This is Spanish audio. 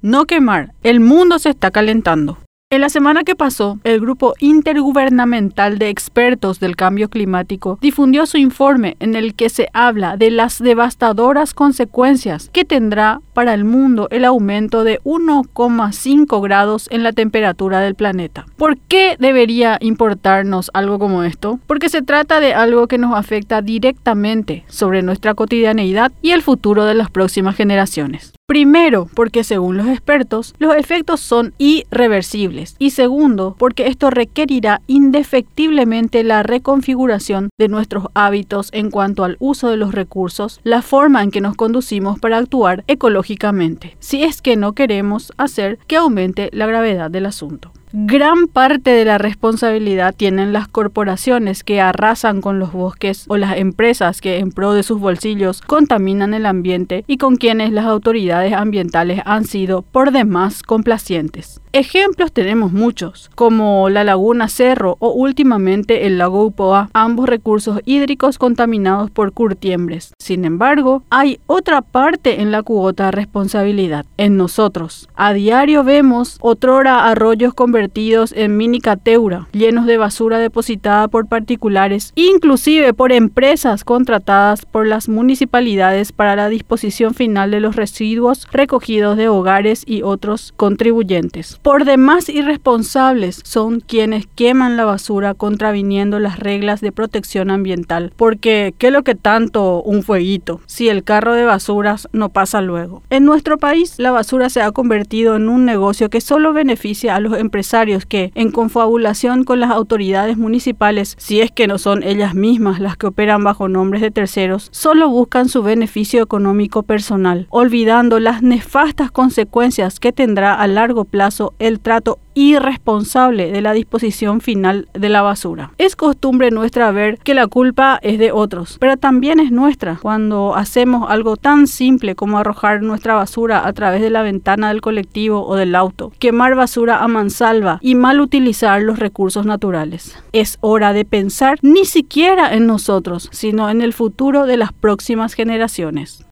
No quemar, el mundo se está calentando. En la semana que pasó, el Grupo Intergubernamental de Expertos del Cambio Climático difundió su informe en el que se habla de las devastadoras consecuencias que tendrá para el mundo el aumento de 1,5 grados en la temperatura del planeta. ¿Por qué debería importarnos algo como esto? Porque se trata de algo que nos afecta directamente sobre nuestra cotidianeidad y el futuro de las próximas generaciones. Primero, porque según los expertos, los efectos son irreversibles. Y segundo, porque esto requerirá indefectiblemente la reconfiguración de nuestros hábitos en cuanto al uso de los recursos, la forma en que nos conducimos para actuar ecológicamente, si es que no queremos hacer que aumente la gravedad del asunto. Gran parte de la responsabilidad tienen las corporaciones que arrasan con los bosques o las empresas que en pro de sus bolsillos contaminan el ambiente y con quienes las autoridades ambientales han sido por demás complacientes. Ejemplos tenemos muchos, como la laguna Cerro o últimamente el lago Upoa, ambos recursos hídricos contaminados por curtiembres. Sin embargo, hay otra parte en la cuota de responsabilidad, en nosotros. A diario vemos otrora arroyos convertidos en mini cateura, llenos de basura depositada por particulares, inclusive por empresas contratadas por las municipalidades para la disposición final de los residuos recogidos de hogares y otros contribuyentes. Por demás irresponsables son quienes queman la basura contraviniendo las reglas de protección ambiental, porque ¿qué lo que tanto un fueguito si el carro de basuras no pasa luego? En nuestro país la basura se ha convertido en un negocio que solo beneficia a los empresarios que, en confabulación con las autoridades municipales, si es que no son ellas mismas las que operan bajo nombres de terceros, solo buscan su beneficio económico personal, olvidando las nefastas consecuencias que tendrá a largo plazo el trato irresponsable de la disposición final de la basura. Es costumbre nuestra ver que la culpa es de otros, pero también es nuestra cuando hacemos algo tan simple como arrojar nuestra basura a través de la ventana del colectivo o del auto, quemar basura a mansalva y mal utilizar los recursos naturales. Es hora de pensar ni siquiera en nosotros, sino en el futuro de las próximas generaciones.